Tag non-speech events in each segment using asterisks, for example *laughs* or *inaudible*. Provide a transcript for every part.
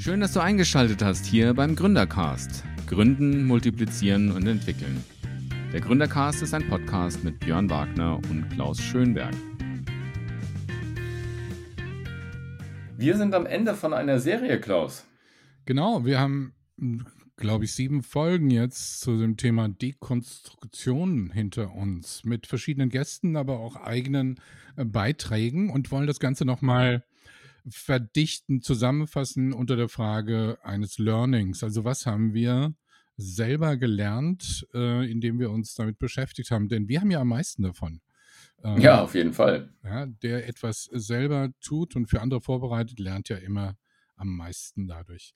Schön, dass du eingeschaltet hast hier beim Gründercast. Gründen, multiplizieren und entwickeln. Der Gründercast ist ein Podcast mit Björn Wagner und Klaus Schönberg. Wir sind am Ende von einer Serie, Klaus. Genau, wir haben, glaube ich, sieben Folgen jetzt zu dem Thema Dekonstruktion hinter uns mit verschiedenen Gästen, aber auch eigenen äh, Beiträgen und wollen das Ganze nochmal verdichten, zusammenfassen unter der Frage eines Learnings. Also was haben wir selber gelernt, äh, indem wir uns damit beschäftigt haben? Denn wir haben ja am meisten davon. Ähm, ja, auf jeden Fall. Ja, der etwas selber tut und für andere vorbereitet, lernt ja immer am meisten dadurch.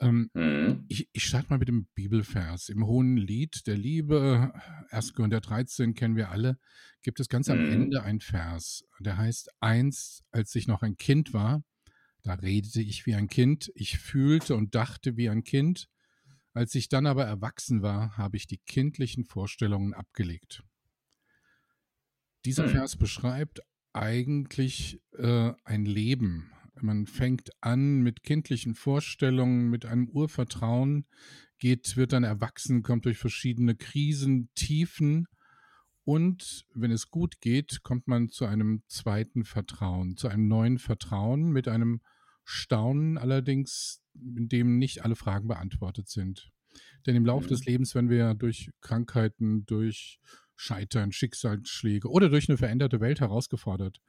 Ähm, mhm. Ich, ich starte mal mit dem Bibelvers. Im Hohen Lied der Liebe, 1. Korinther 13 kennen wir alle, gibt es ganz mhm. am Ende ein Vers, der heißt, einst, als ich noch ein Kind war, da redete ich wie ein Kind, ich fühlte und dachte wie ein Kind, als ich dann aber erwachsen war, habe ich die kindlichen Vorstellungen abgelegt. Dieser mhm. Vers beschreibt eigentlich äh, ein Leben, man fängt an mit kindlichen Vorstellungen, mit einem Urvertrauen, geht, wird dann erwachsen, kommt durch verschiedene Krisen, Tiefen und wenn es gut geht, kommt man zu einem zweiten Vertrauen, zu einem neuen Vertrauen mit einem Staunen allerdings, in dem nicht alle Fragen beantwortet sind. Denn im Laufe mhm. des Lebens, wenn wir durch Krankheiten, durch Scheitern, Schicksalsschläge oder durch eine veränderte Welt herausgefordert.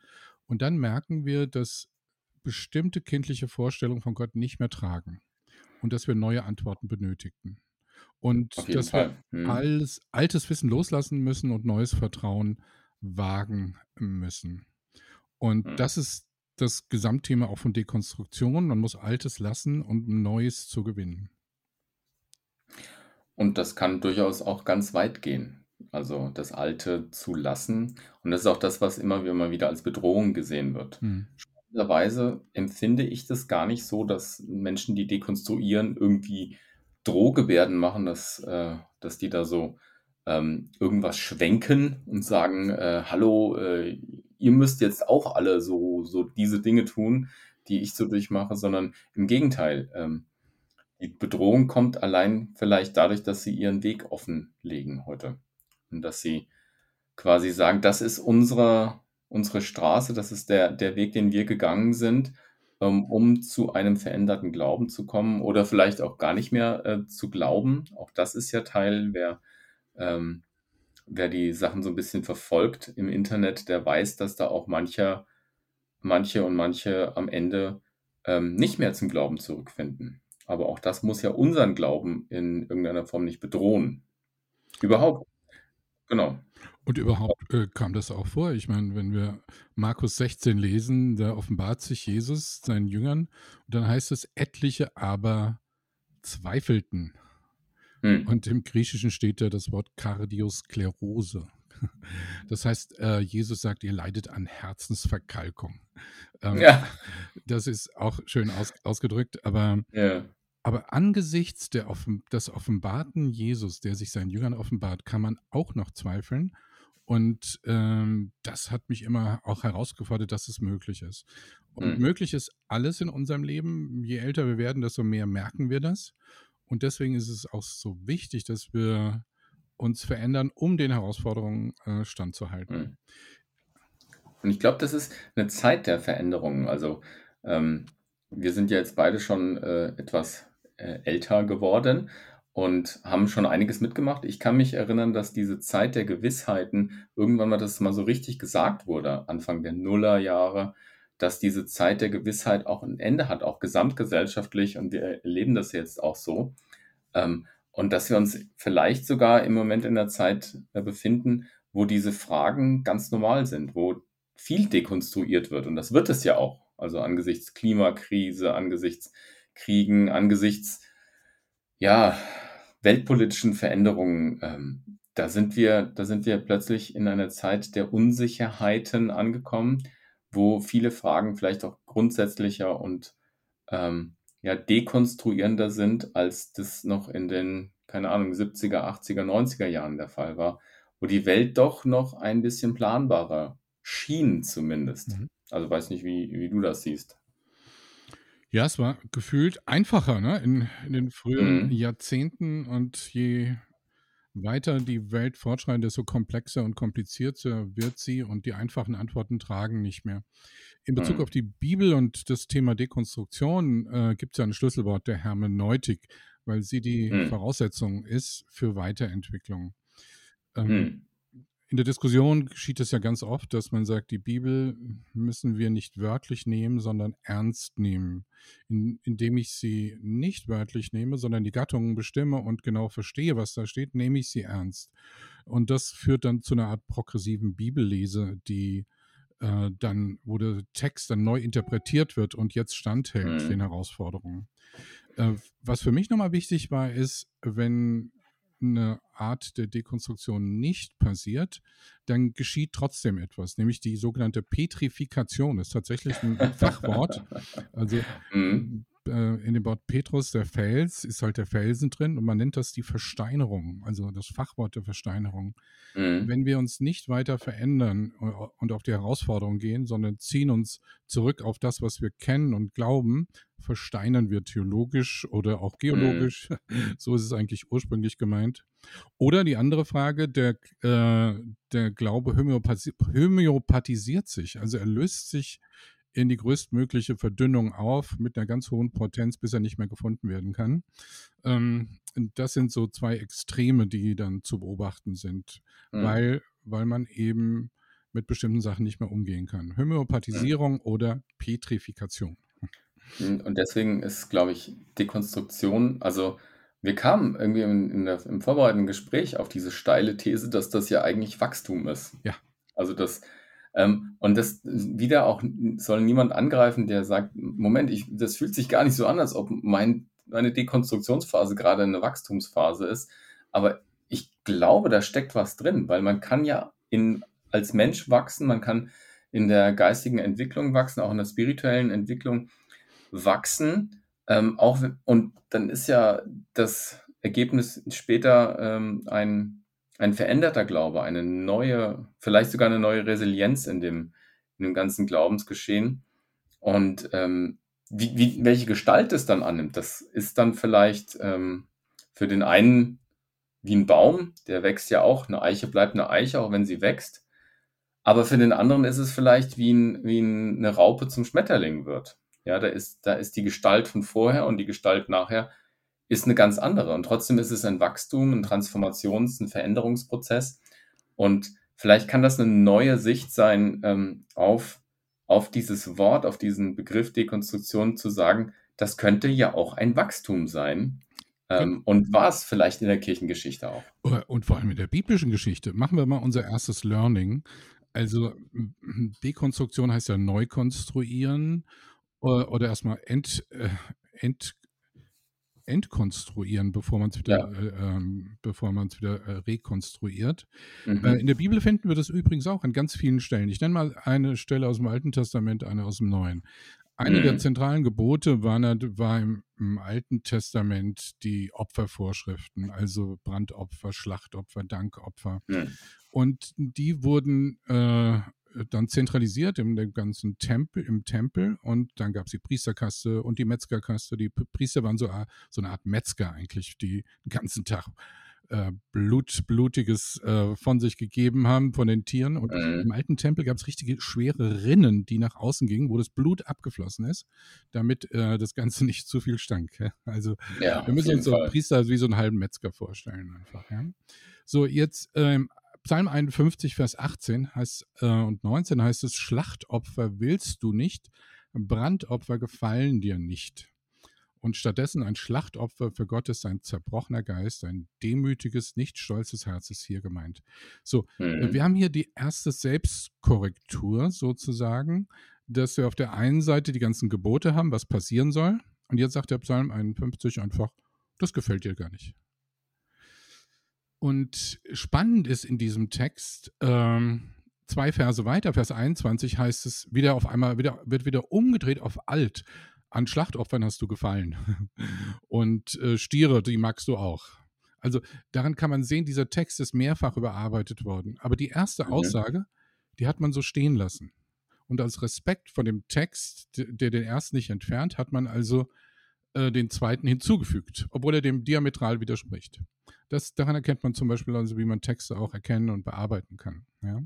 Und dann merken wir, dass bestimmte kindliche Vorstellungen von Gott nicht mehr tragen und dass wir neue Antworten benötigten. Und dass Fall. wir hm. alles, altes Wissen loslassen müssen und neues Vertrauen wagen müssen. Und hm. das ist das Gesamtthema auch von Dekonstruktion. Man muss Altes lassen, um Neues zu gewinnen. Und das kann durchaus auch ganz weit gehen. Also das Alte zu lassen. Und das ist auch das, was immer, immer wieder als Bedrohung gesehen wird. Hm interessanterweise empfinde ich das gar nicht so, dass Menschen, die dekonstruieren, irgendwie Drohgebärden machen, dass, äh, dass die da so ähm, irgendwas schwenken und sagen, äh, hallo, äh, ihr müsst jetzt auch alle so, so diese Dinge tun, die ich so durchmache, sondern im Gegenteil. Ähm, die Bedrohung kommt allein vielleicht dadurch, dass sie ihren Weg offenlegen heute. Und dass sie quasi sagen, das ist unsere, unsere Straße, das ist der, der Weg, den wir gegangen sind, ähm, um zu einem veränderten Glauben zu kommen oder vielleicht auch gar nicht mehr äh, zu glauben. Auch das ist ja Teil, wer, ähm, wer die Sachen so ein bisschen verfolgt im Internet, der weiß, dass da auch mancher, manche und manche am Ende ähm, nicht mehr zum Glauben zurückfinden. Aber auch das muss ja unseren Glauben in irgendeiner Form nicht bedrohen. Überhaupt. Genau. Und überhaupt äh, kam das auch vor. Ich meine, wenn wir Markus 16 lesen, da offenbart sich Jesus seinen Jüngern und dann heißt es, etliche aber zweifelten. Hm. Und im Griechischen steht da das Wort Kardiosklerose. *laughs* Das heißt, äh, Jesus sagt, ihr leidet an Herzensverkalkung. Ähm, ja. *laughs* Das ist auch schön aus, ausgedrückt, aber ja. Aber angesichts der offen, des offenbarten Jesus, der sich seinen Jüngern offenbart, kann man auch noch zweifeln. Und ähm, das hat mich immer auch herausgefordert, dass es möglich ist. Und mhm. möglich ist alles in unserem Leben. Je älter wir werden, desto mehr merken wir das. Und deswegen ist es auch so wichtig, dass wir uns verändern, um den Herausforderungen äh, standzuhalten. Mhm. Und ich glaube, das ist eine Zeit der Veränderungen. Also ähm, wir sind ja jetzt beide schon äh, etwas äh, älter geworden und haben schon einiges mitgemacht. Ich kann mich erinnern, dass diese Zeit der Gewissheiten irgendwann mal das mal so richtig gesagt wurde, Anfang der Nullerjahre, dass diese Zeit der Gewissheit auch ein Ende hat, auch gesamtgesellschaftlich und wir erleben das jetzt auch so. Ähm, und dass wir uns vielleicht sogar im Moment in der Zeit äh, befinden, wo diese Fragen ganz normal sind, wo viel dekonstruiert wird. Und das wird es ja auch. Also angesichts Klimakrise, angesichts Kriegen, angesichts ja, weltpolitischen Veränderungen, ähm, da sind wir, da sind wir plötzlich in einer Zeit der Unsicherheiten angekommen, wo viele Fragen vielleicht auch grundsätzlicher und ähm, ja, dekonstruierender sind, als das noch in den, keine Ahnung, 70er, 80er, 90er Jahren der Fall war, wo die Welt doch noch ein bisschen planbarer schien zumindest. Mhm. Also weiß nicht, wie, wie du das siehst. Ja, es war gefühlt einfacher ne? in, in den frühen mhm. Jahrzehnten und je weiter die Welt fortschreitet, desto komplexer und komplizierter wird sie und die einfachen Antworten tragen nicht mehr. In Bezug mhm. auf die Bibel und das Thema Dekonstruktion äh, gibt es ja ein Schlüsselwort der Hermeneutik, weil sie die mhm. Voraussetzung ist für Weiterentwicklung. Ähm, mhm in der Diskussion geschieht es ja ganz oft, dass man sagt, die Bibel müssen wir nicht wörtlich nehmen, sondern ernst nehmen. In, indem ich sie nicht wörtlich nehme, sondern die Gattungen bestimme und genau verstehe, was da steht, nehme ich sie ernst. Und das führt dann zu einer Art progressiven Bibellese, die äh, dann, wo der Text dann neu interpretiert wird und jetzt standhält mhm. den Herausforderungen. Äh, was für mich nochmal wichtig war, ist, wenn eine Art der Dekonstruktion nicht passiert, dann geschieht trotzdem etwas, nämlich die sogenannte Petrifikation. Das ist tatsächlich ein Fachwort. *laughs* Also mhm. Äh, in dem Wort Petrus, der Fels, ist halt der Felsen drin und man nennt das die Versteinerung, also das Fachwort der Versteinerung. Mhm. Wenn wir uns nicht weiter verändern und auf die Herausforderung gehen, sondern ziehen uns zurück auf das, was wir kennen und glauben, versteinern wir theologisch oder auch geologisch. Mhm. *laughs* So ist es eigentlich ursprünglich gemeint. Oder die andere Frage, der, äh, der Glaube homöopathisiert sich, also er löst sich in die größtmögliche Verdünnung auf mit einer ganz hohen Potenz, bis er nicht mehr gefunden werden kann. Ähm, das sind so zwei Extreme, die dann zu beobachten sind, mhm. weil, weil man eben mit bestimmten Sachen nicht mehr umgehen kann. Homöopathisierung mhm. oder Petrifikation. Mhm, und deswegen ist, glaube ich, Dekonstruktion, also wir kamen irgendwie in, der, im vorbereitenden Gespräch auf diese steile These, dass das ja eigentlich Wachstum ist. Ja. Also das, ähm, und das wieder auch soll niemand angreifen, der sagt, Moment, ich, das fühlt sich gar nicht so an, als ob mein, meine Dekonstruktionsphase gerade eine Wachstumsphase ist. Aber ich glaube, da steckt was drin, weil man kann ja in, als Mensch wachsen, man kann in der geistigen Entwicklung wachsen, auch in der spirituellen Entwicklung wachsen. Ähm, auch, und dann ist ja das Ergebnis später ähm, ein ein veränderter Glaube, eine neue, vielleicht sogar eine neue Resilienz in dem, in dem ganzen Glaubensgeschehen. Und ähm, wie, wie, welche Gestalt es dann annimmt, das ist dann vielleicht ähm, für den einen wie ein Baum, der wächst ja auch, eine Eiche bleibt eine Eiche, auch wenn sie wächst. Aber für den anderen ist es vielleicht wie, ein, wie eine Raupe zum Schmetterling wird. Ja, da ist, da ist die Gestalt von vorher und die Gestalt nachher ist eine ganz andere. Und trotzdem ist es ein Wachstum, ein Transformations-, ein Veränderungsprozess. Und vielleicht kann das eine neue Sicht sein ähm, auf, auf dieses Wort, auf diesen Begriff Dekonstruktion zu sagen, das könnte ja auch ein Wachstum sein. Ähm, und war es vielleicht in der Kirchengeschichte auch. Und vor allem in der biblischen Geschichte. Machen wir mal unser erstes Learning. Also Dekonstruktion heißt ja neu konstruieren oder, oder erstmal ent, äh, ent, entkonstruieren, bevor man es wieder, ja. äh, ähm, bevor man es wieder äh, rekonstruiert. Mhm. Äh, in der Bibel finden wir das übrigens auch an ganz vielen Stellen. Ich nenne mal eine Stelle aus dem Alten Testament, eine aus dem Neuen. Eine mhm. der zentralen Gebote war, war im, im, Alten Testament die Opfervorschriften, also Brandopfer, Schlachtopfer, Dankopfer. Mhm. Und die wurden äh, dann zentralisiert im ganzen Tempel, im Tempel und dann gab es die Priesterkaste und die Metzgerkaste. Die Priester waren so, so eine Art Metzger eigentlich, die den ganzen Tag äh, Blut, Blutiges äh, von sich gegeben haben von den Tieren. Und mhm. im alten Tempel gab es richtige schwere Rinnen, die nach außen gingen, wo das Blut abgeflossen ist, damit äh, das Ganze *laughs* nicht zu viel stank. Ja? Also ja, wir müssen uns so einen Priester wie so einen halben Metzger vorstellen einfach. Ja? So, jetzt ähm, Psalm 51, Vers 18 heißt, äh, und 19 heißt es, Schlachtopfer willst du nicht, Brandopfer gefallen dir nicht. Und stattdessen ein Schlachtopfer für Gott ist ein zerbrochener Geist, ein demütiges, nicht stolzes Herz ist hier gemeint. So, mhm. wir haben hier die erste Selbstkorrektur sozusagen, dass wir auf der einen Seite die ganzen Gebote haben, was passieren soll. Und jetzt sagt der Psalm 51 einfach, das gefällt dir gar nicht. Und spannend ist in diesem Text, ähm, zwei Verse weiter, Vers 21 heißt es wieder auf einmal, wieder, wird wieder umgedreht auf alt. An Schlachtopfern hast du gefallen. *laughs* Und äh, Stiere, die magst du auch. Also daran kann man sehen, dieser Text ist mehrfach überarbeitet worden. Aber die erste Aussage, die hat man so stehen lassen. Und als Respekt vor dem Text, der den ersten nicht entfernt, hat man also äh, den zweiten hinzugefügt, obwohl er dem diametral widerspricht. Das, daran erkennt man zum Beispiel also, wie man Texte auch erkennen und bearbeiten kann. Ja?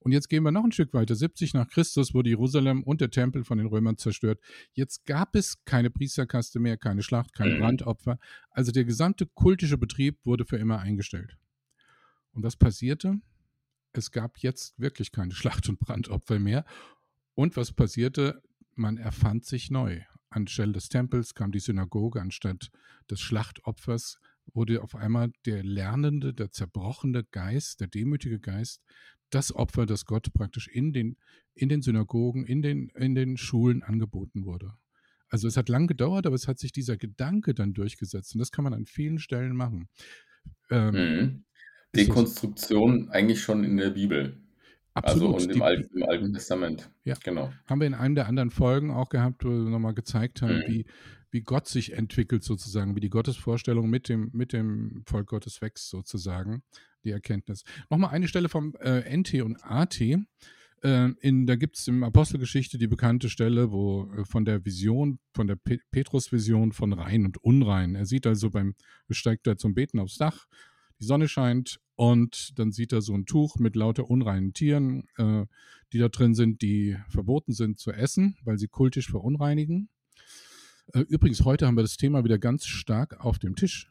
Und jetzt gehen wir noch ein Stück weiter. 70 nach Christus wurde Jerusalem und der Tempel von den Römern zerstört. Jetzt gab es keine Priesterkaste mehr, keine Schlacht, keine mhm. Brandopfer. Also der gesamte kultische Betrieb wurde für immer eingestellt. Und was passierte? Es gab jetzt wirklich keine Schlacht- und Brandopfer mehr. Und was passierte? Man erfand sich neu. Anstelle des Tempels kam die Synagoge, anstatt des Schlachtopfers wurde auf einmal der lernende, der zerbrochene Geist, der demütige Geist, das Opfer, das Gott praktisch in den, in den Synagogen, in den, in den Schulen angeboten wurde. Also es hat lang gedauert, aber es hat sich dieser Gedanke dann durchgesetzt. Und das kann man an vielen Stellen machen. Ähm, mhm. Dekonstruktion eigentlich schon in der Bibel. Absolut. Also und im, Alten, im Alten Testament. Ja. Genau. Haben wir in einem der anderen Folgen auch gehabt, wo wir nochmal gezeigt haben, mhm. wie, wie Gott sich entwickelt sozusagen, wie die Gottesvorstellung mit dem, mit dem Volk Gottes wächst sozusagen, die Erkenntnis. Nochmal eine Stelle vom äh, NT und AT. Äh, in, da gibt es im Apostelgeschichte die bekannte Stelle, wo äh, von der Vision, von der Pe Petrus-Vision von rein und unrein. Er sieht also beim, besteigt da zum Beten aufs Dach, die Sonne scheint und dann sieht er so ein Tuch mit lauter unreinen Tieren, äh, die da drin sind, die verboten sind zu essen, weil sie kultisch verunreinigen. Äh, übrigens, heute haben wir das Thema wieder ganz stark auf dem Tisch.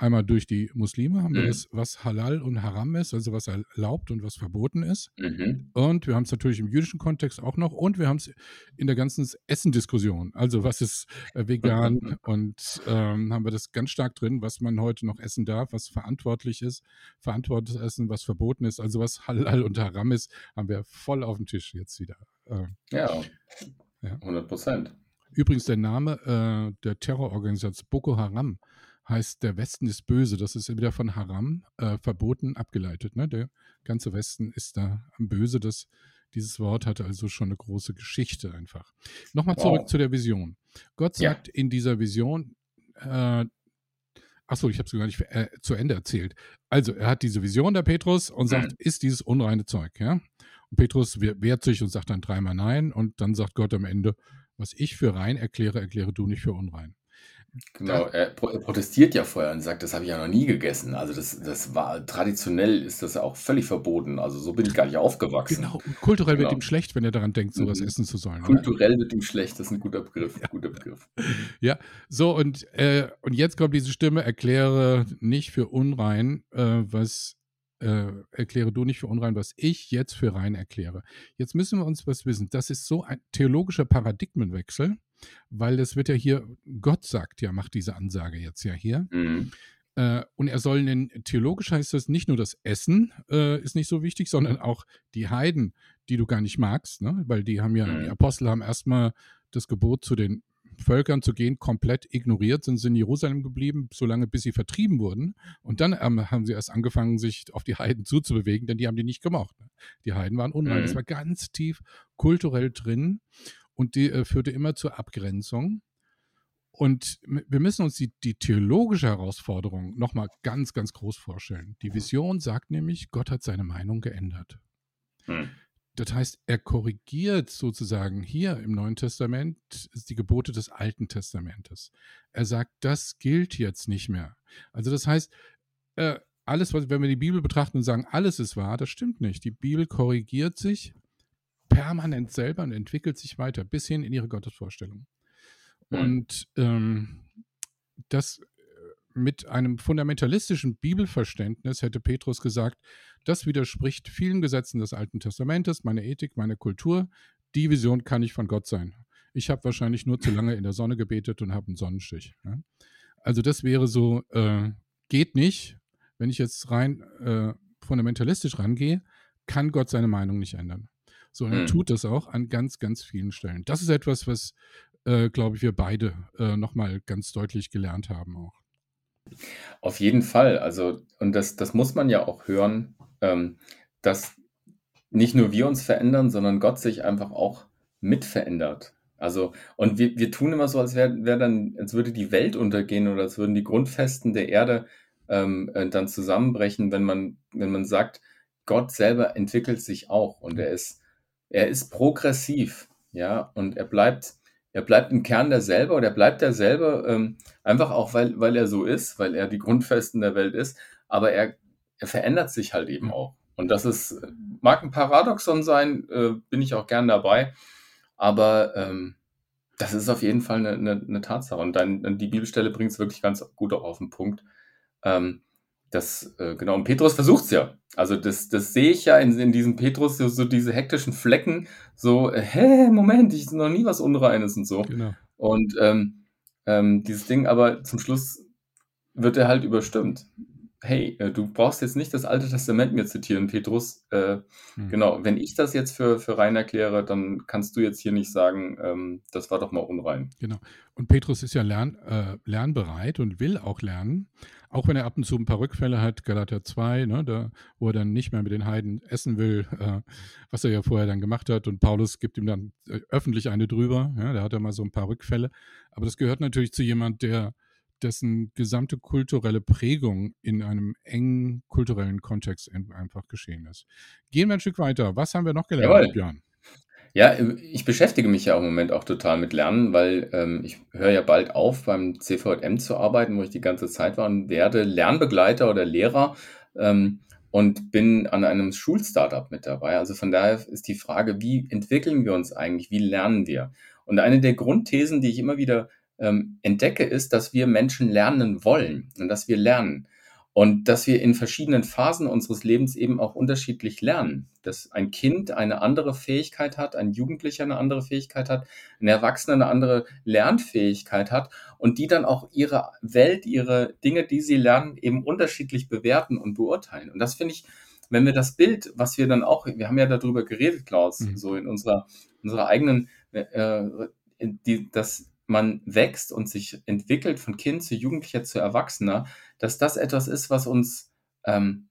Einmal durch die Muslime haben mhm. wir das, was Halal und Haram ist, also was erlaubt und was verboten ist. Mhm. Und wir haben es natürlich im jüdischen Kontext auch noch. Und wir haben es in der ganzen Essendiskussion. Also was ist äh, vegan *laughs* und ähm, haben wir das ganz stark drin, was man heute noch essen darf, was verantwortlich ist, verantwortliches Essen, was verboten ist. Also was Halal und Haram ist, haben wir voll auf dem Tisch jetzt wieder. Äh, ja, 100 Prozent. Übrigens der Name äh, der Terrororganisation Boko Haram heißt der Westen ist böse. Das ist wieder von Haram äh, verboten abgeleitet. Ne? Der ganze Westen ist da böse. Das, dieses Wort hatte also schon eine große Geschichte einfach. Nochmal zurück wow. zu der Vision. Gott sagt ja. in dieser Vision, äh, Achso, ich habe es gar nicht äh, zu Ende erzählt. Also, er hat diese Vision der Petrus und sagt, mhm. ist dieses unreine Zeug, ja? Und Petrus wehrt sich und sagt dann dreimal nein und dann sagt Gott am Ende, was ich für rein erkläre, erkläre du nicht für unrein. Genau, er protestiert ja vorher und sagt, das habe ich ja noch nie gegessen. Also das, das war traditionell ist das ja auch völlig verboten. Also so bin ich gar nicht aufgewachsen. Genau, und kulturell genau. wird ihm schlecht, wenn er daran denkt, sowas mhm. essen zu sollen. Ne? Kulturell wird ihm schlecht, das ist ein guter Begriff. Ja, guter Begriff. *laughs* ja. so und, äh, und jetzt kommt diese Stimme, erkläre nicht für unrein, äh, was äh, erkläre du nicht für unrein, was ich jetzt für rein erkläre. Jetzt müssen wir uns was wissen. Das ist so ein theologischer Paradigmenwechsel, weil das wird ja hier, Gott sagt ja, macht diese Ansage jetzt ja hier. Mhm. Äh, und er soll, in, theologisch heißt das nicht nur das Essen äh, ist nicht so wichtig, sondern auch die Heiden, die du gar nicht magst, ne? weil die haben ja, mhm. die Apostel haben erstmal das Gebot zu den Völkern zu gehen, komplett ignoriert, sind sie in Jerusalem geblieben, solange bis sie vertrieben wurden. Und dann ähm, haben sie erst angefangen, sich auf die Heiden zuzubewegen, denn die haben die nicht gemocht. Die Heiden waren unrein. Mhm. Das war ganz tief kulturell drin und die äh, führte immer zur Abgrenzung. Und wir müssen uns die, die theologische Herausforderung nochmal ganz, ganz groß vorstellen. Die Vision sagt nämlich, Gott hat seine Meinung geändert. Hm. Das heißt, er korrigiert sozusagen hier im Neuen Testament die Gebote des Alten Testamentes. Er sagt, das gilt jetzt nicht mehr. Also das heißt, äh, alles, was, wenn wir die Bibel betrachten und sagen, alles ist wahr, das stimmt nicht. Die Bibel korrigiert sich permanent selber und entwickelt sich weiter bis hin in ihre Gottesvorstellung. Mhm. Und ähm, das mit einem fundamentalistischen Bibelverständnis hätte Petrus gesagt, das widerspricht vielen Gesetzen des Alten Testamentes, meiner Ethik, meiner Kultur. Die Vision kann nicht von Gott sein. Ich habe wahrscheinlich nur zu lange in der Sonne gebetet und habe einen Sonnenstich. Ja? Also das wäre so, äh, geht nicht. Wenn ich jetzt rein äh, fundamentalistisch rangehe, kann Gott seine Meinung nicht ändern. So, und er hm. tut das auch an ganz, ganz vielen Stellen. Das ist etwas, was, äh, glaube ich, wir beide äh, nochmal ganz deutlich gelernt haben auch. Auf jeden Fall. Also, und das, das muss man ja auch hören, ähm, dass nicht nur wir uns verändern, sondern Gott sich einfach auch mit verändert. Also, und wir, wir tun immer so, als wäre wär dann, als würde die Welt untergehen oder als würden die Grundfesten der Erde ähm, äh, dann zusammenbrechen, wenn man, wenn man sagt, Gott selber entwickelt sich auch und er ist er ist progressiv, ja, und er bleibt, er bleibt im Kern derselbe oder er bleibt derselbe, ähm, einfach auch, weil, weil er so ist, weil er die Grundfesten der Welt ist, aber er, er verändert sich halt eben auch. Und das ist, mag ein Paradoxon sein, äh, bin ich auch gern dabei, aber ähm, das ist auf jeden Fall eine, eine, eine Tatsache. Und dann die Bibelstelle bringt es wirklich ganz gut auch auf den Punkt. Ähm, das, äh, genau, und Petrus versucht es ja. Also das, das sehe ich ja in, in diesem Petrus, so, so diese hektischen Flecken, so, äh, hä, Moment, ich noch nie was Unreines und so. Genau. Und ähm, ähm, dieses Ding, aber zum Schluss wird er halt überstimmt hey, äh, du brauchst jetzt nicht das Alte Testament mir zitieren, Petrus. Äh, hm. Genau, wenn ich das jetzt für, für rein erkläre, dann kannst du jetzt hier nicht sagen, ähm, das war doch mal unrein. Genau. Und Petrus ist ja lern, äh, lernbereit und will auch lernen, auch wenn er ab und zu ein paar Rückfälle hat, Galater 2, ne, da, wo er dann nicht mehr mit den Heiden essen will, äh, was er ja vorher dann gemacht hat. Und Paulus gibt ihm dann äh, öffentlich eine drüber. Ja, da hat er mal so ein paar Rückfälle. Aber das gehört natürlich zu jemand, der dessen gesamte kulturelle Prägung in einem engen kulturellen Kontext einfach geschehen ist. Gehen wir ein Stück weiter. Was haben wir noch gelernt, Jawohl. Björn? Ja, ich beschäftige mich ja im Moment auch total mit Lernen, weil ähm, ich höre ja bald auf, beim CVM zu arbeiten, wo ich die ganze Zeit war und werde Lernbegleiter oder Lehrer ähm, und bin an einem Schulstartup mit dabei. Also von daher ist die Frage, wie entwickeln wir uns eigentlich, wie lernen wir? Und eine der Grundthesen, die ich immer wieder ähm, entdecke, ist, dass wir Menschen lernen wollen und dass wir lernen. Und dass wir in verschiedenen Phasen unseres Lebens eben auch unterschiedlich lernen. Dass ein Kind eine andere Fähigkeit hat, ein Jugendlicher eine andere Fähigkeit hat, ein Erwachsener eine andere Lernfähigkeit hat und die dann auch ihre Welt, ihre Dinge, die sie lernen, eben unterschiedlich bewerten und beurteilen. Und das finde ich, wenn wir das Bild, was wir dann auch, wir haben ja darüber geredet, Klaus, mhm. so in unserer, unserer eigenen, äh, die, das man wächst und sich entwickelt von Kind zu Jugendlicher zu Erwachsener, dass das etwas ist, was uns ähm,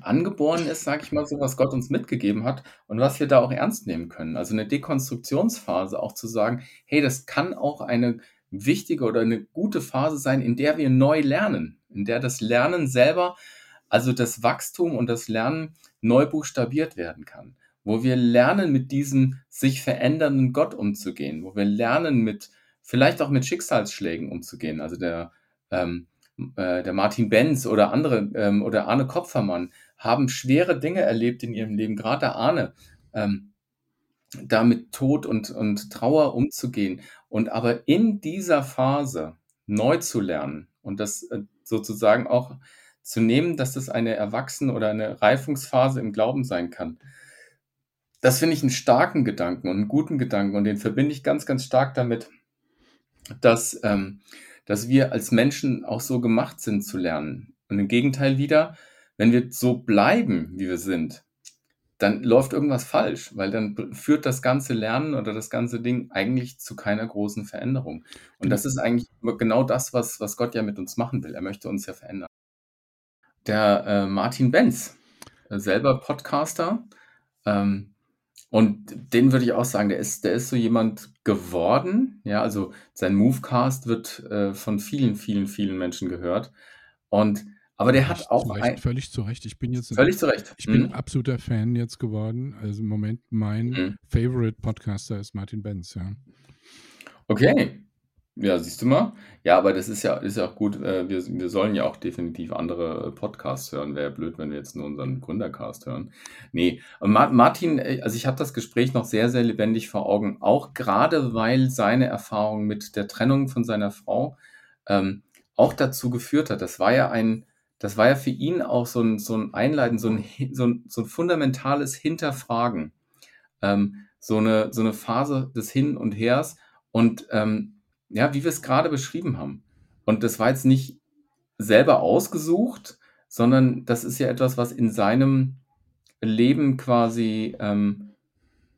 angeboren ist, sage ich mal so, was Gott uns mitgegeben hat und was wir da auch ernst nehmen können. Also eine Dekonstruktionsphase, auch zu sagen, hey, das kann auch eine wichtige oder eine gute Phase sein, in der wir neu lernen, in der das Lernen selber, also das Wachstum und das Lernen neu buchstabiert werden kann, wo wir lernen, mit diesem sich verändernden Gott umzugehen, wo wir lernen, mit vielleicht auch mit Schicksalsschlägen umzugehen. Also der, ähm, äh, der Martin Benz oder andere ähm, oder Arne Kopfermann haben schwere Dinge erlebt in ihrem Leben, gerade der Arne, ähm, da mit Tod und, und Trauer umzugehen. Und aber in dieser Phase neu zu lernen und das äh, sozusagen auch zu nehmen, dass das eine Erwachsen- oder eine Reifungsphase im Glauben sein kann. Das finde ich einen starken Gedanken und einen guten Gedanken und den verbinde ich ganz, ganz stark damit, dass, ähm, dass wir als Menschen auch so gemacht sind zu lernen. Und im Gegenteil wieder, wenn wir so bleiben, wie wir sind, dann läuft irgendwas falsch, weil dann führt das ganze Lernen oder das ganze Ding eigentlich zu keiner großen Veränderung. Und das ist eigentlich genau das, was, was Gott ja mit uns machen will. Er möchte uns ja verändern. Der äh, Martin Benz, äh, selber Podcaster, ähm, und den würde ich auch sagen, der ist, der ist so jemand geworden. Ja, also sein Movecast wird äh, von vielen, vielen, vielen Menschen gehört. Und aber der hat auch Recht, ein, völlig zu Recht. Ich bin jetzt völlig zu Recht. Ich bin mhm. absoluter Fan jetzt geworden. Also im Moment mein mhm. Favorite Podcaster ist Martin Benz. Ja. Okay, ja, siehst du mal? Ja, aber das ist ja, ist ja auch gut. Äh, wir, wir sollen ja auch definitiv andere äh, Podcasts hören. Wäre ja blöd, wenn wir jetzt nur unseren Gründercast hören. Nee, Martin, äh, also ich habe das Gespräch noch sehr, sehr lebendig vor Augen. Auch gerade, weil seine Erfahrung mit der Trennung von seiner Frau ähm, auch dazu geführt hat. Das war ja ein, das war ja für ihn auch so ein, so ein Einleiten, so ein, so ein, so ein fundamentales Hinterfragen. Ähm, so, eine, so eine Phase des Hin und Hers. Und ähm, ja, wie wir es gerade beschrieben haben. Und das war jetzt nicht selber ausgesucht, sondern das ist ja etwas, was in seinem Leben quasi ähm,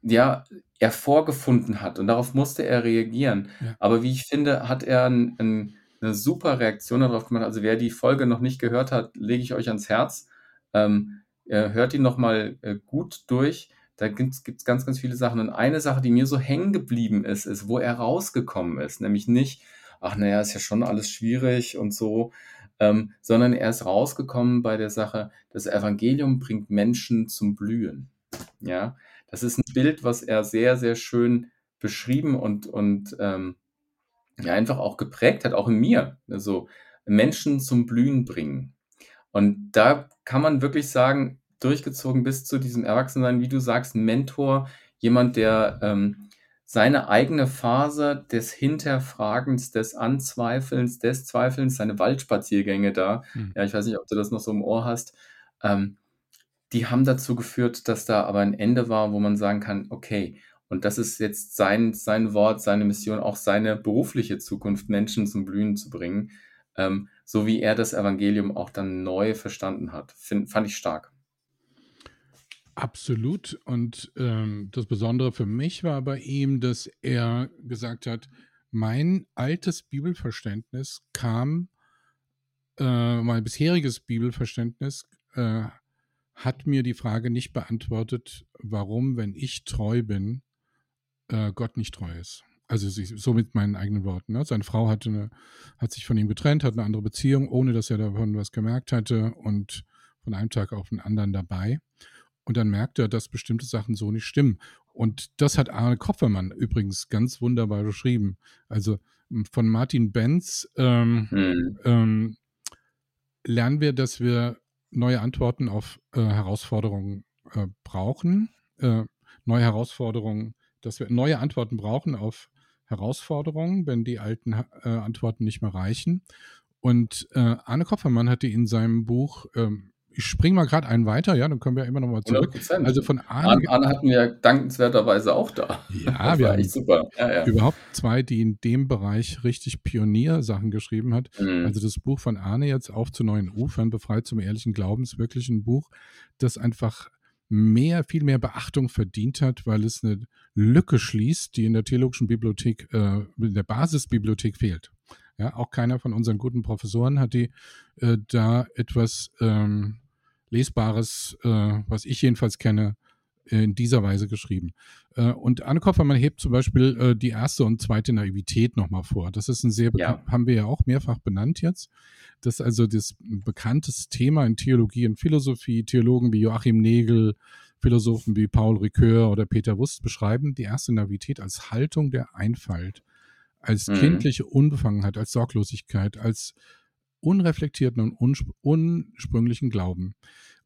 ja er vorgefunden hat und darauf musste er reagieren. Ja. Aber wie ich finde, hat er ein, ein, eine super Reaktion darauf gemacht. Also wer die Folge noch nicht gehört hat, lege ich euch ans Herz. Ähm, hört ihn noch mal äh, gut durch. Da gibt es ganz, ganz viele Sachen. Und eine Sache, die mir so hängen geblieben ist, ist, wo er rausgekommen ist. Nämlich nicht, ach naja, ist ja schon alles schwierig und so, ähm, sondern er ist rausgekommen bei der Sache, das Evangelium bringt Menschen zum Blühen. Ja, Das ist ein Bild, was er sehr, sehr schön beschrieben und, und ähm, ja, einfach auch geprägt hat, auch in mir. Also Menschen zum Blühen bringen. Und da kann man wirklich sagen, durchgezogen bis zu diesem Erwachsensein, wie du sagst, Mentor, jemand, der ähm, seine eigene Phase des Hinterfragens, des Anzweifelns, des Zweifelns, seine Waldspaziergänge da, mhm. ja, ich weiß nicht, ob du das noch so im Ohr hast, ähm, die haben dazu geführt, dass da aber ein Ende war, wo man sagen kann, okay, und das ist jetzt sein, sein Wort, seine Mission, auch seine berufliche Zukunft, Menschen zum Blühen zu bringen, ähm, so wie er das Evangelium auch dann neu verstanden hat. Find, fand ich stark. Absolut. Und ähm, das Besondere für mich war bei ihm, dass er gesagt hat, mein altes Bibelverständnis kam, äh, mein bisheriges Bibelverständnis äh, hat mir die Frage nicht beantwortet, warum, wenn ich treu bin, äh, Gott nicht treu ist. Also so mit meinen eigenen Worten. Ne? Seine Frau hatte eine, hat sich von ihm getrennt, hat eine andere Beziehung, ohne dass er davon was gemerkt hatte und von einem Tag auf den anderen dabei. Und dann merkt er, dass bestimmte Sachen so nicht stimmen. Und das hat Arne Kopfermann übrigens ganz wunderbar beschrieben. Also von Martin Benz ähm, mhm. ähm, lernen wir, dass wir neue Antworten auf äh, Herausforderungen äh, brauchen, äh, neue Herausforderungen, dass wir neue Antworten brauchen auf Herausforderungen, wenn die alten äh, Antworten nicht mehr reichen. Und äh, Arne Kopfermann hatte in seinem Buch ähm, ich springe mal gerade einen weiter, ja, dann können wir immer noch mal zurück. 100%. Also von Arne, Arne hatten wir dankenswerterweise auch da. Ja, wir haben super. Ja, ja. überhaupt zwei, die in dem Bereich richtig Pioniersachen geschrieben hat. Mhm. Also das Buch von Arne jetzt auf zu neuen Ufern, befreit zum ehrlichen Glauben, ist wirklich ein Buch, das einfach mehr, viel mehr Beachtung verdient hat, weil es eine Lücke schließt, die in der theologischen Bibliothek, äh, in der Basisbibliothek fehlt. Ja, auch keiner von unseren guten Professoren hat die äh, da etwas ähm, Lesbares, äh, was ich jedenfalls kenne, in dieser Weise geschrieben. Äh, und Anne Kopfermann hebt zum Beispiel äh, die erste und zweite Naivität nochmal vor. Das ist ein sehr ja. haben wir ja auch mehrfach benannt jetzt. Das ist also das bekanntes Thema in Theologie und Philosophie. Theologen wie Joachim Negel, Philosophen wie Paul Ricoeur oder Peter Wust beschreiben die erste Naivität als Haltung der Einfalt, als mhm. kindliche Unbefangenheit, als Sorglosigkeit, als unreflektierten und unsprünglichen Glauben.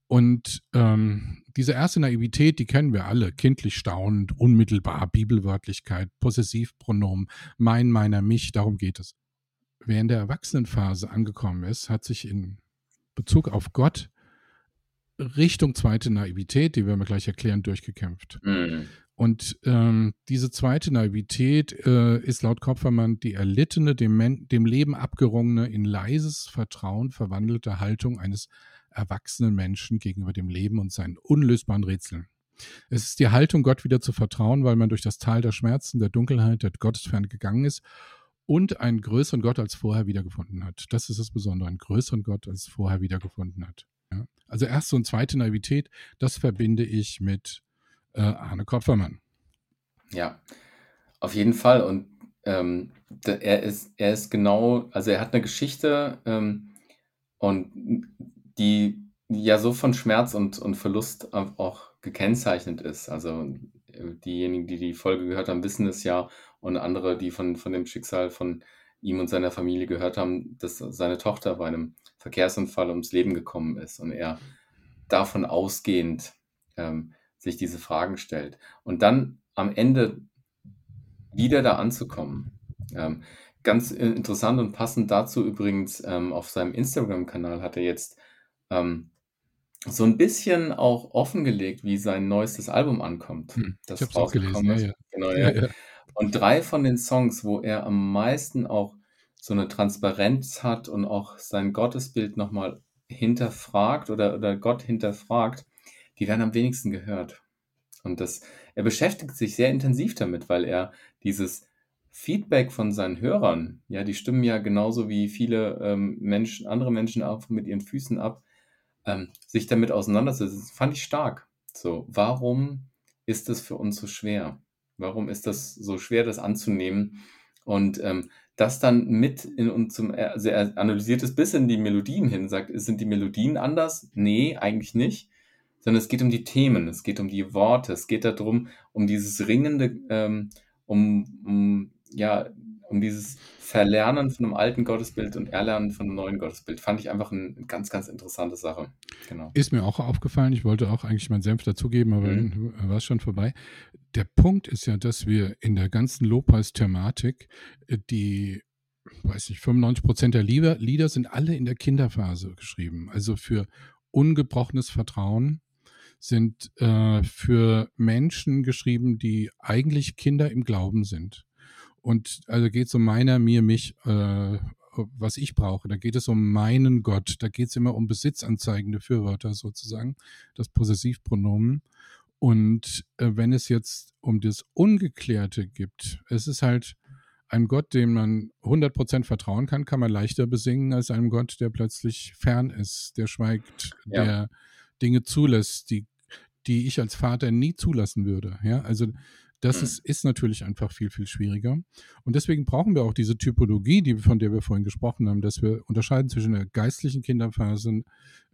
Und ähm, diese erste Naivität, die kennen wir alle. Kindlich staunend, unmittelbar, Bibelwörtlichkeit, Possessivpronomen, mein, meiner, mich, darum geht es. Wer in der Erwachsenenphase angekommen ist, hat sich in Bezug auf Gott Richtung zweite Naivität, die werden wir gleich erklären, durchgekämpft. Mhm. Und ähm, diese zweite Naivität äh, ist laut Kopfermann die erlittene, dem, dem Leben abgerungene, in leises Vertrauen verwandelte Haltung eines erwachsenen Menschen gegenüber dem Leben und seinen unlösbaren Rätseln. Es ist die Haltung, Gott wieder zu vertrauen, weil man durch das Tal der Schmerzen, der Dunkelheit, der Gottesferne gegangen ist und einen größeren Gott als vorher wiedergefunden hat. Das ist das Besondere, einen größeren Gott als vorher wiedergefunden hat. Ja? Also erste und zweite Naivität, das verbinde ich mit äh, Arne Kopfermann. Ja, auf jeden Fall. Und ähm, er, ist, er ist genau, also er hat eine Geschichte ähm, und die ja so von Schmerz und, und Verlust auch gekennzeichnet ist. Also diejenigen, die die Folge gehört haben, wissen es ja und andere, die von, von dem Schicksal von ihm und seiner Familie gehört haben, dass seine Tochter bei einem Verkehrsunfall ums Leben gekommen ist und er davon ausgehend ähm, sich diese Fragen stellt. Und dann am Ende wieder da anzukommen. Ähm, ganz interessant und passend dazu übrigens ähm, auf seinem Instagram-Kanal hat er jetzt ähm, so ein bisschen auch offengelegt, wie sein neuestes Album ankommt. Hm, das ich auch gelesen, ja, ja. Genau, ja. Ja, Und drei von den Songs, wo er am meisten auch so eine Transparenz hat und auch sein Gottesbild nochmal hinterfragt oder, oder Gott hinterfragt, die werden am wenigsten gehört. Und das, er beschäftigt sich sehr intensiv damit, weil er dieses Feedback von seinen Hörern, ja, die stimmen ja genauso wie viele ähm, Menschen, andere Menschen auch mit ihren Füßen ab, ähm, sich damit auseinanderzusetzen, fand ich stark. So, warum ist es für uns so schwer? Warum ist das so schwer, das anzunehmen? Und ähm, das dann mit in uns zum, also er analysiert es bis in die Melodien hin, sagt, sind die Melodien anders? Nee, eigentlich nicht sondern es geht um die Themen, es geht um die Worte, es geht darum, um dieses ringende, ähm, um, um, ja, um dieses Verlernen von einem alten Gottesbild und Erlernen von einem neuen Gottesbild. Fand ich einfach eine ganz, ganz interessante Sache. Genau. Ist mir auch aufgefallen. Ich wollte auch eigentlich meinen Senf dazugeben, aber mhm. war es schon vorbei. Der Punkt ist ja, dass wir in der ganzen Lobpreis-Thematik äh, die weiß nicht, 95 Prozent der Lieder, Lieder sind alle in der Kinderphase geschrieben. Also für ungebrochenes Vertrauen sind äh, für Menschen geschrieben, die eigentlich Kinder im Glauben sind. Und also geht es um meiner, mir, mich, äh, was ich brauche. Da geht es um meinen Gott. Da geht es immer um besitzanzeigende Fürwörter sozusagen, das Possessivpronomen. Und äh, wenn es jetzt um das Ungeklärte gibt, es ist halt einem Gott, dem man 100% vertrauen kann, kann man leichter besingen als einem Gott, der plötzlich fern ist, der schweigt, ja. der Dinge zulässt, die, die ich als Vater nie zulassen würde. Ja, also das mhm. ist, ist natürlich einfach viel, viel schwieriger. Und deswegen brauchen wir auch diese Typologie, die, von der wir vorhin gesprochen haben, dass wir unterscheiden zwischen der geistlichen Kinderphase,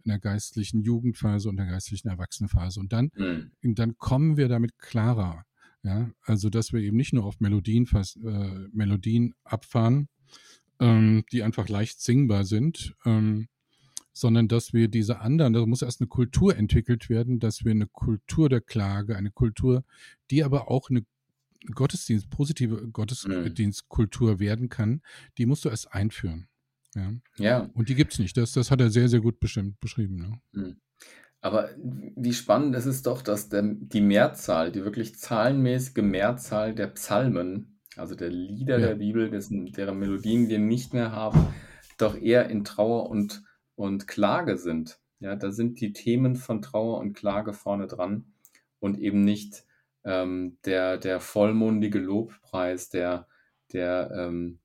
einer geistlichen Jugendphase und der geistlichen Erwachsenenphase. Und dann, mhm. dann kommen wir damit klarer. Ja, also dass wir eben nicht nur auf Melodien, fast, äh, Melodien abfahren, ähm, die einfach leicht singbar sind, ähm, sondern dass wir diese anderen, da muss erst eine Kultur entwickelt werden, dass wir eine Kultur der Klage, eine Kultur, die aber auch eine Gottesdienst, positive Gottesdienstkultur werden kann, die musst du erst einführen. Ja. ja. Und die gibt es nicht. Das, das hat er sehr, sehr gut bestimmt beschrieben. Ne? Mhm. Aber wie spannend ist es doch, dass der, die Mehrzahl, die wirklich zahlenmäßige Mehrzahl der Psalmen, also der Lieder ja. der Bibel, dessen, deren Melodien wir nicht mehr haben, doch eher in Trauer und, und Klage sind. Ja, da sind die Themen von Trauer und Klage vorne dran und eben nicht ähm, der, der vollmundige Lobpreis, der, der ähm,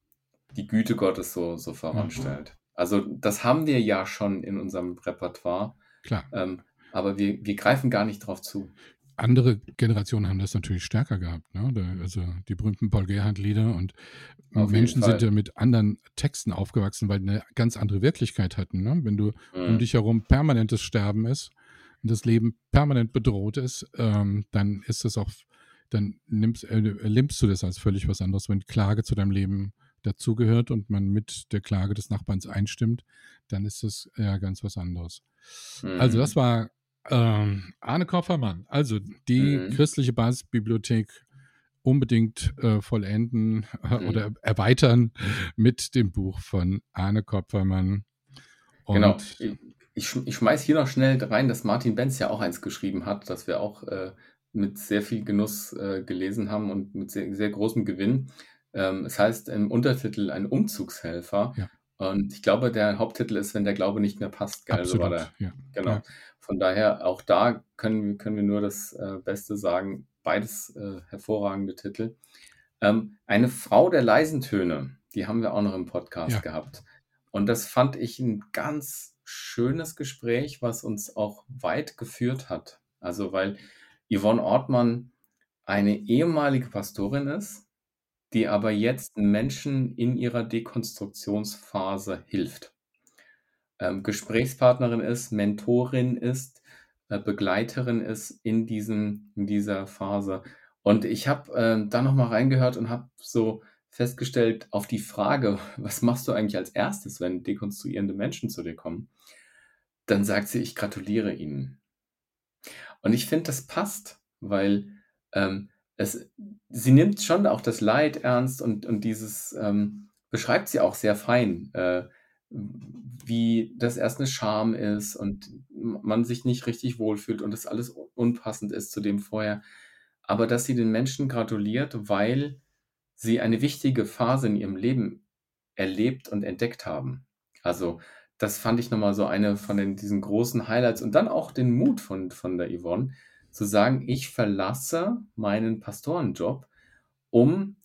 die Güte Gottes so, so voranstellt. Mhm. Also das haben wir ja schon in unserem Repertoire. Klar. Ähm, aber wir, wir greifen gar nicht drauf zu. Andere Generationen haben das natürlich stärker gehabt. Ne? Also die berühmten Paul Gerhardt-Lieder und Auf Menschen sind ja mit anderen Texten aufgewachsen, weil die eine ganz andere Wirklichkeit hatten. Ne? Wenn du mhm. um dich herum permanentes Sterben ist und das Leben permanent bedroht ist, ähm, dann ist das auch, dann nimmst, äh, nimmst du das als völlig was anderes, wenn Klage zu deinem Leben dazugehört und man mit der Klage des Nachbarns einstimmt, dann ist das ja ganz was anderes. Mhm. Also das mhm. war ähm, Arne Koffermann, also die mhm. christliche Basisbibliothek unbedingt äh, vollenden äh, mhm. oder erweitern mit dem Buch von Arne Kopfermann. genau. Ich, ich, ich schmeiß hier noch schnell rein, dass Martin Benz ja auch eins geschrieben hat, das wir auch äh, mit sehr viel Genuss äh, gelesen haben und mit sehr, sehr großem Gewinn. Ähm, es heißt im Untertitel ein Umzugshelfer. Ja. Und ich glaube, der Haupttitel ist, wenn der Glaube nicht mehr passt. Geil, Absolut, so war der. Ja. Genau. Ja. Von daher, auch da können, können wir nur das äh, Beste sagen. Beides äh, hervorragende Titel. Ähm, eine Frau der leisen Töne, die haben wir auch noch im Podcast ja. gehabt. Und das fand ich ein ganz schönes Gespräch, was uns auch weit geführt hat. Also, weil Yvonne Ortmann eine ehemalige Pastorin ist, die aber jetzt Menschen in ihrer Dekonstruktionsphase hilft. Ähm, Gesprächspartnerin ist, Mentorin ist, äh, Begleiterin ist in, diesem, in dieser Phase. Und ich habe äh, da nochmal reingehört und habe so festgestellt, auf die Frage, *laughs* was machst du eigentlich als erstes, wenn dekonstruierende Menschen zu dir kommen? Dann sagt sie, ich gratuliere ihnen. Und ich finde, das passt, weil ähm, es, sie nimmt schon auch das Leid ernst und, und dieses ähm, beschreibt sie auch sehr fein, äh, wie das erst eine Scham ist und man sich nicht richtig wohlfühlt und das alles unpassend ist zu dem vorher. Aber dass sie den Menschen gratuliert, weil sie eine wichtige Phase in ihrem Leben erlebt und entdeckt haben. Also das fand ich nochmal so eine von den, diesen großen Highlights und dann auch den Mut von, von der Yvonne, zu sagen, ich verlasse meinen Pastorenjob, um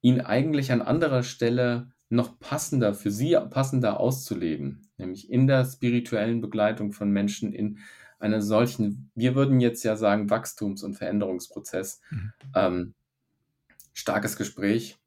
ihn eigentlich an anderer Stelle noch passender, für sie passender auszuleben, nämlich in der spirituellen Begleitung von Menschen in einer solchen, wir würden jetzt ja sagen, Wachstums- und Veränderungsprozess. Mhm. Ähm, starkes Gespräch,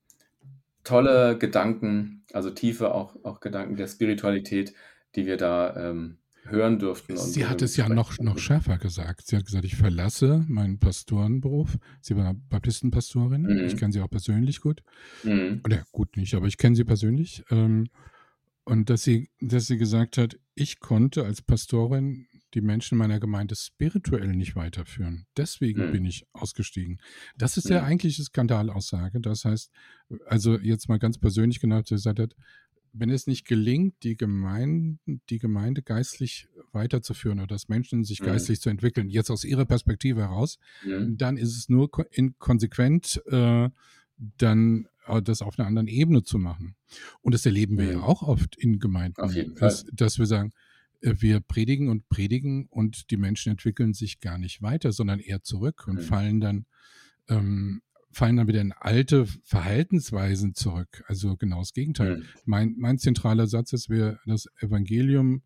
tolle Gedanken, also tiefe auch, auch Gedanken der Spiritualität, die wir da ähm, hören dürften. Sie hat es ja noch, noch schärfer gesagt. Sie hat gesagt, ich verlasse meinen Pastorenberuf. Sie war Baptistenpastorin. Mhm. Ich kenne sie auch persönlich gut. Mhm. Oder gut nicht, aber ich kenne sie persönlich. Ähm, und dass sie, dass sie gesagt hat, ich konnte als Pastorin die Menschen meiner Gemeinde spirituell nicht weiterführen. Deswegen mhm. bin ich ausgestiegen. Das ist ja eigentlich eine Skandalaussage. Das heißt, also jetzt mal ganz persönlich genau, sie gesagt hat, wenn es nicht gelingt, die Gemeinde, die Gemeinde geistlich weiterzuführen oder das Menschen sich mhm. geistlich zu entwickeln, jetzt aus ihrer Perspektive heraus, mhm. dann ist es nur konsequent, äh, dann äh, das auf einer anderen Ebene zu machen. Und das erleben wir mhm. ja auch oft in Gemeinden. Dass, dass wir sagen, äh, wir predigen und predigen und die Menschen entwickeln sich gar nicht weiter, sondern eher zurück und mhm. fallen dann ähm, fallen dann wieder in alte Verhaltensweisen zurück. Also genau das Gegenteil. Mhm. Mein, mein zentraler Satz ist, wer das Evangelium,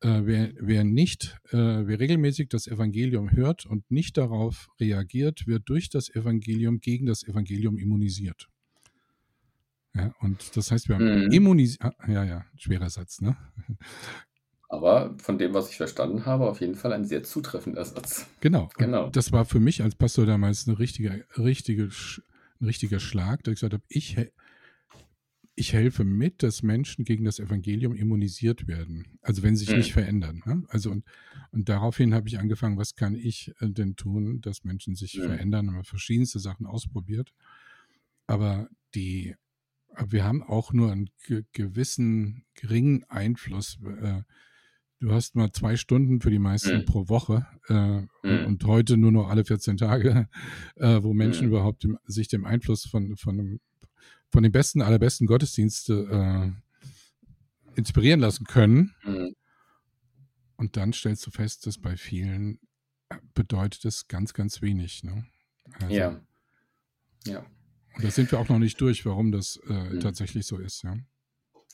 äh, wer, wer nicht, äh, wer regelmäßig das Evangelium hört und nicht darauf reagiert, wird durch das Evangelium gegen das Evangelium immunisiert. Ja, und das heißt, wir haben mhm. immunisiert. Ah, ja, ja, schwerer Satz, ne? Aber von dem, was ich verstanden habe, auf jeden Fall ein sehr zutreffender Satz. Genau. genau. Das war für mich als Pastor damals eine richtige, richtige, ein richtiger Schlag, da ich gesagt habe, ich, ich helfe mit, dass Menschen gegen das Evangelium immunisiert werden. Also wenn sie sich mhm. nicht verändern. Ne? Also und, und daraufhin habe ich angefangen, was kann ich äh, denn tun, dass Menschen sich mhm. verändern, haben verschiedenste Sachen ausprobiert. Aber die, wir haben auch nur einen gewissen geringen Einfluss. Äh, du hast mal zwei Stunden für die meisten mhm. pro Woche äh, mhm. und heute nur noch alle 14 Tage, *laughs* äh, wo Menschen mhm. überhaupt dem, sich dem Einfluss von, von, von den besten, allerbesten Gottesdienste äh, inspirieren lassen können. Mhm. Und dann stellst du fest, dass bei vielen äh, bedeutet es ganz, ganz wenig. Ne? Also, ja. Ja. Und da sind wir auch noch nicht durch, warum das äh, mhm. tatsächlich so ist, ja.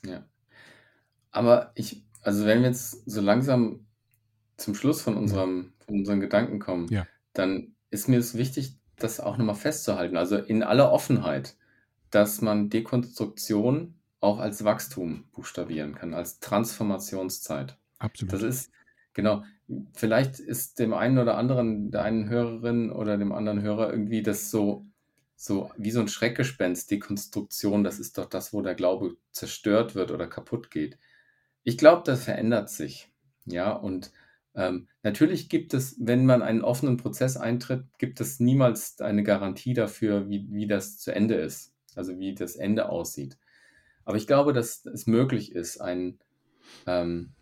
Ja. Aber ich, also wenn wir jetzt so langsam zum Schluss von unserem, von unseren Gedanken kommen, ja. dann ist mir es wichtig, das auch nochmal festzuhalten. Also in aller Offenheit, dass man Dekonstruktion auch als Wachstum buchstabieren kann, als Transformationszeit. Absolut. Das ist, genau, vielleicht ist dem einen oder anderen, der einen Hörerin oder dem anderen Hörer irgendwie das so, so wie so ein Schreckgespenst, Dekonstruktion, das ist doch das, wo der Glaube zerstört wird oder kaputt geht. Ich glaube, das verändert sich. Ja, und ähm, natürlich gibt es, wenn man einen offenen Prozess eintritt, gibt es niemals eine Garantie dafür, wie, wie das zu Ende ist, also wie das Ende aussieht. Aber ich glaube, dass es möglich ist, einen, ähm,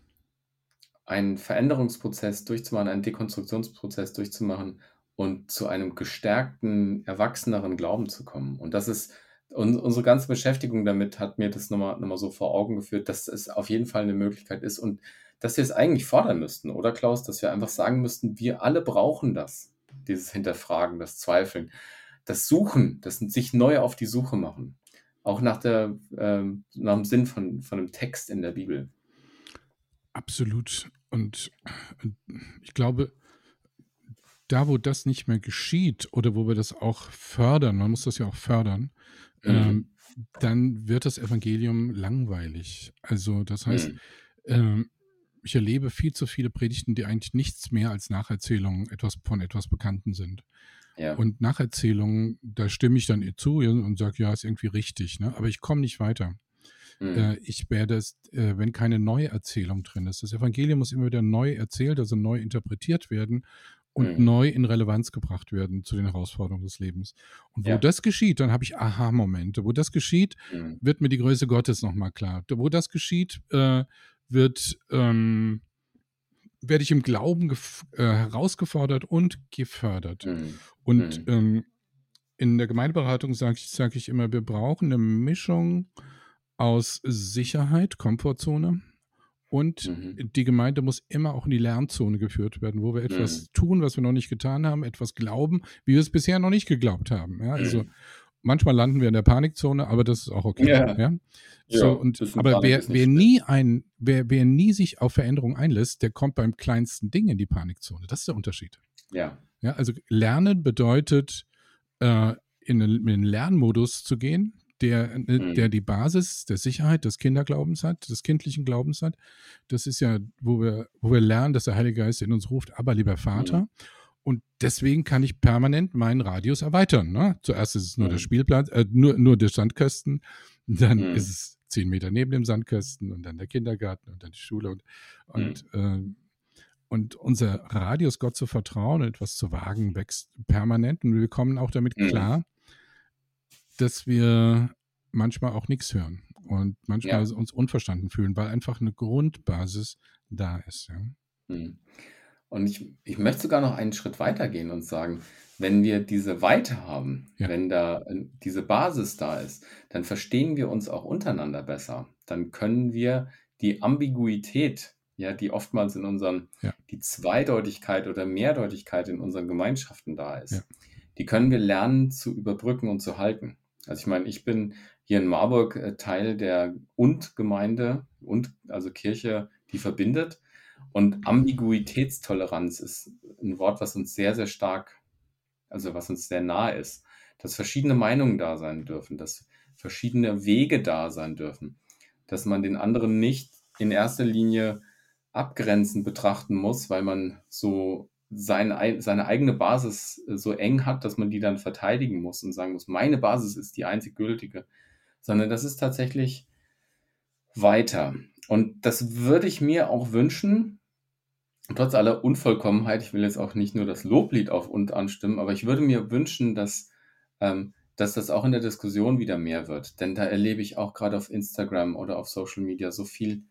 einen Veränderungsprozess durchzumachen, einen Dekonstruktionsprozess durchzumachen und zu einem gestärkten, erwachseneren Glauben zu kommen. Und das ist und unsere ganze Beschäftigung damit hat mir das nochmal, nochmal so vor Augen geführt, dass es auf jeden Fall eine Möglichkeit ist und dass wir es eigentlich fordern müssten, oder Klaus? Dass wir einfach sagen müssten, wir alle brauchen das. Dieses Hinterfragen, das Zweifeln, das Suchen, das sich neu auf die Suche machen. Auch nach, der, ähm, nach dem Sinn von, von einem Text in der Bibel. Absolut. Und ich glaube, da, wo das nicht mehr geschieht oder wo wir das auch fördern, man muss das ja auch fördern, mhm. ähm, dann wird das Evangelium langweilig. Also das heißt, mhm. ähm, ich erlebe viel zu viele Predigten, die eigentlich nichts mehr als Nacherzählungen etwas von etwas Bekannten sind. Ja. Und Nacherzählungen, da stimme ich dann zu und sage, ja, ist irgendwie richtig, ne? aber ich komme nicht weiter. Mhm. Äh, ich werde es, äh, wenn keine Neuerzählung drin ist. Das Evangelium muss immer wieder neu erzählt, also neu interpretiert werden und mhm. neu in Relevanz gebracht werden zu den Herausforderungen des Lebens. Und wo ja. das geschieht, dann habe ich Aha-Momente. Wo das geschieht, mhm. wird mir die Größe Gottes nochmal klar. Wo das geschieht, äh, wird, ähm, werde ich im Glauben äh, herausgefordert und gefördert. Mhm. Und mhm. ähm, in der Gemeindeberatung sage ich, sag ich immer, wir brauchen eine Mischung aus Sicherheit, Komfortzone, und mhm. die Gemeinde muss immer auch in die Lernzone geführt werden, wo wir etwas mhm. tun, was wir noch nicht getan haben, etwas glauben, wie wir es bisher noch nicht geglaubt haben. Ja, also mhm. manchmal landen wir in der Panikzone, aber das ist auch okay. Ja. ja? So, ja, und, aber wer, wer nie ein, wer, wer nie sich auf Veränderung einlässt, der kommt beim kleinsten Ding in die Panikzone. Das ist der Unterschied. Ja. Ja, also Lernen bedeutet, äh, in, den, in den Lernmodus zu gehen, der, mhm. der die Basis der Sicherheit des Kinderglaubens hat, des kindlichen Glaubens hat. Das ist ja, wo wir, wo wir lernen, dass der Heilige Geist in uns ruft, aber lieber Vater. Mhm. Und deswegen kann ich permanent meinen Radius erweitern. Ne? Zuerst ist es nur mhm. der Spielplatz, äh, nur, nur der Sandkasten, *laughs* dann mhm. ist es zehn Meter neben dem Sandkasten und dann der Kindergarten und dann die Schule und, und, mhm. äh, und unser Radius, Gott zu vertrauen und etwas zu wagen, wächst permanent und wir kommen auch damit mhm. klar, dass wir manchmal auch nichts hören und manchmal ja. uns unverstanden fühlen, weil einfach eine Grundbasis da ist. Ja. Mhm. Und ich, ich möchte sogar noch einen Schritt weiter gehen und sagen, wenn wir diese Weite haben, ja. wenn da äh, diese Basis da ist, dann verstehen wir uns auch untereinander besser. Dann können wir die Ambiguität, ja, die oftmals in unseren, die Zweideutigkeit oder Mehrdeutigkeit in unseren Gemeinschaften da ist, die können wir lernen zu überbrücken und zu halten. Also ich meine, ich bin hier in Marburg äh, Teil der Und-Gemeinde und also Kirche, die verbindet. Und Ambiguitätstoleranz ist ein Wort, was uns sehr, sehr stark, also was uns sehr nahe ist, dass verschiedene Meinungen da sein dürfen, dass verschiedene Wege da sein dürfen, dass man den anderen nicht in erster Linie abgrenzend betrachten muss, weil man so seine, seine eigene Basis so eng hat, dass man die dann verteidigen muss und sagen muss, meine Basis ist die einzig gültige, sondern das ist tatsächlich weiter. Und das würde ich mir auch wünschen, trotz aller Unvollkommenheit, ich will jetzt auch nicht nur das Loblied auf und anstimmen, aber ich würde mir wünschen, dass, ähm, dass das auch in der Diskussion wieder mehr wird. Denn da erlebe ich auch gerade auf Instagram oder auf Social Media so viel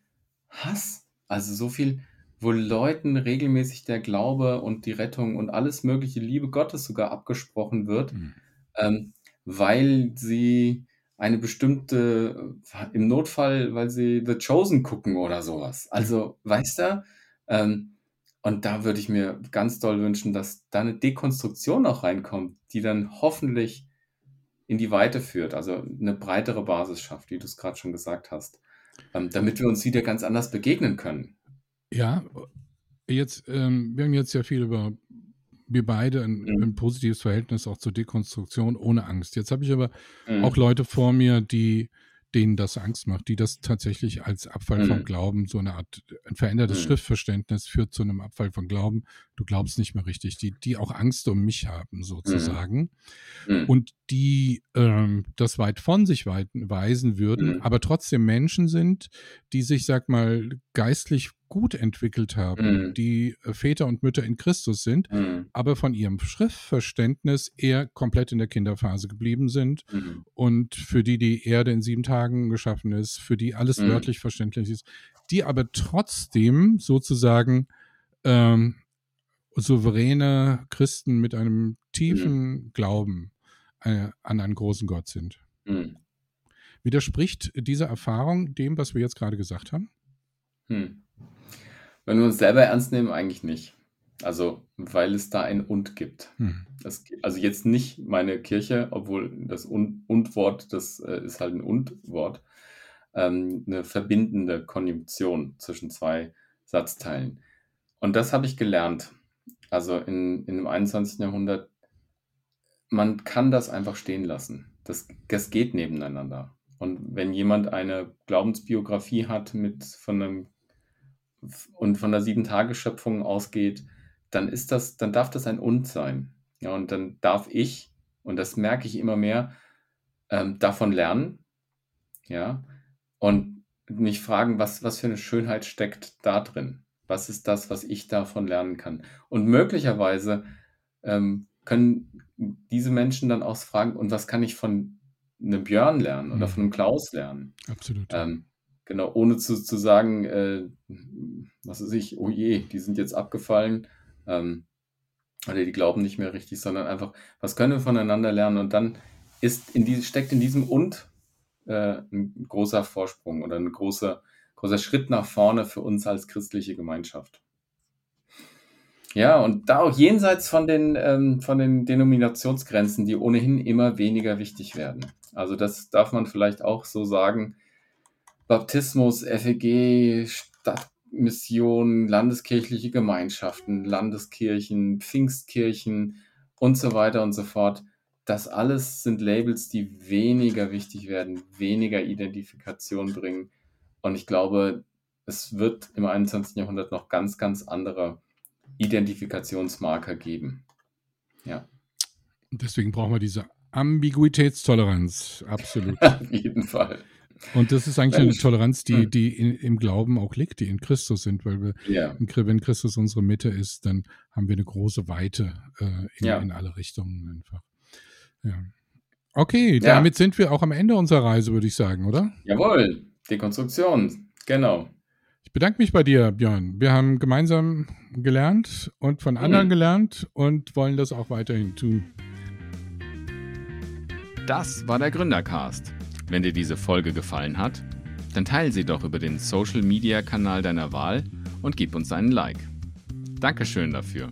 Hass, also so viel, wo Leuten regelmäßig der Glaube und die Rettung und alles mögliche Liebe Gottes sogar abgesprochen wird, mhm. ähm, weil sie eine bestimmte, im Notfall, weil sie The Chosen gucken oder sowas. Also, weißt du, ähm, und da würde ich mir ganz doll wünschen, dass da eine Dekonstruktion auch reinkommt, die dann hoffentlich in die Weite führt, also eine breitere Basis schafft, wie du es gerade schon gesagt hast, ähm, damit wir uns wieder ganz anders begegnen können. Ja, jetzt, ähm, wir haben jetzt ja viel über wir beide ein, mhm. ein, positives Verhältnis auch zur Dekonstruktion ohne Angst. Jetzt habe ich aber mhm. auch Leute vor mir, die denen das Angst macht, die das tatsächlich als Abfall mhm. vom Glauben, so eine Art ein verändertes mhm. Schriftverständnis führt zu einem Abfall von Glauben. Du glaubst nicht mehr richtig, die, die auch Angst um mich haben, sozusagen. Mhm. mhm. Und die ähm, das weit von sich weisen würden, mhm. aber trotzdem Menschen sind, die sich, sag mal, geistlich gut entwickelt haben, mhm. die äh, Väter und Mütter in Christus sind, mhm. aber von ihrem Schriftverständnis eher komplett in der Kinderphase geblieben sind mhm. und für die die Erde in sieben Tagen geschaffen ist, für die alles mhm. wörtlich verständlich ist, die aber trotzdem sozusagen ähm, souveräne Christen mit einem tiefen mhm. Glauben äh, an einen großen Gott sind. Mhm. Widerspricht diese Erfahrung dem, was wir jetzt gerade gesagt haben? Hm. Wenn wir uns selber ernst nehmen, eigentlich nicht. Also, weil es da ein Und gibt. Hm. Das, also jetzt nicht meine Kirche, obwohl das Und-Wort, das äh, ist halt ein Und-Wort, ähm, eine verbindende Konjunktion zwischen zwei Satzteilen. Und das habe ich gelernt. Also in, in dem 21. Jahrhundert, man kann das einfach stehen lassen. Das, das geht nebeneinander. Und wenn jemand eine Glaubensbiografie hat mit von einem und von der Sieben-Tage-Schöpfung ausgeht, dann ist das, dann darf das ein Und sein. Ja, und dann darf ich, und das merke ich immer mehr, ähm, davon lernen, ja, und mich fragen, was, was für eine Schönheit steckt da drin? Was ist das, was ich davon lernen kann? Und möglicherweise ähm, können diese Menschen dann auch fragen, und was kann ich von einem Björn lernen oder mhm. von einem Klaus lernen? Absolut. Ähm, Genau, ohne zu, zu sagen, äh, was weiß ich, oh je, die sind jetzt abgefallen, ähm, oder die glauben nicht mehr richtig, sondern einfach, was können wir voneinander lernen? Und dann ist in die, steckt in diesem und äh, ein großer Vorsprung oder ein großer, großer Schritt nach vorne für uns als christliche Gemeinschaft. Ja, und da auch jenseits von den, ähm, von den Denominationsgrenzen, die ohnehin immer weniger wichtig werden. Also das darf man vielleicht auch so sagen. Baptismus, FEG, Stadtmission, landeskirchliche Gemeinschaften, Landeskirchen, Pfingstkirchen und so weiter und so fort. das alles sind Labels, die weniger wichtig werden, weniger Identifikation bringen. Und ich glaube, es wird im 21. Jahrhundert noch ganz, ganz andere Identifikationsmarker geben. Ja. Deswegen brauchen wir diese Ambiguitätstoleranz. Absolut. *laughs* Auf jeden Fall. Und das ist eigentlich eine Toleranz, die, hm. die in, im Glauben auch liegt, die in Christus sind, weil wir, ja. wenn Christus unsere Mitte ist, dann haben wir eine große Weite äh, in, ja. in, alle Richtungen einfach. Ja. Okay, damit sind wir auch am Ende unserer Reise, würde ich sagen, oder? Jawohl, Dekonstruktion, genau. Ich bedanke mich bei dir, Björn. Wir haben gemeinsam gelernt und von anderen mhm. gelernt und wollen das auch weiterhin tun. Das war der Gründercast. Wenn dir diese Folge gefallen hat, dann teile sie doch über den Social Media Kanal deiner Wahl und gib uns einen Like. Dankeschön dafür.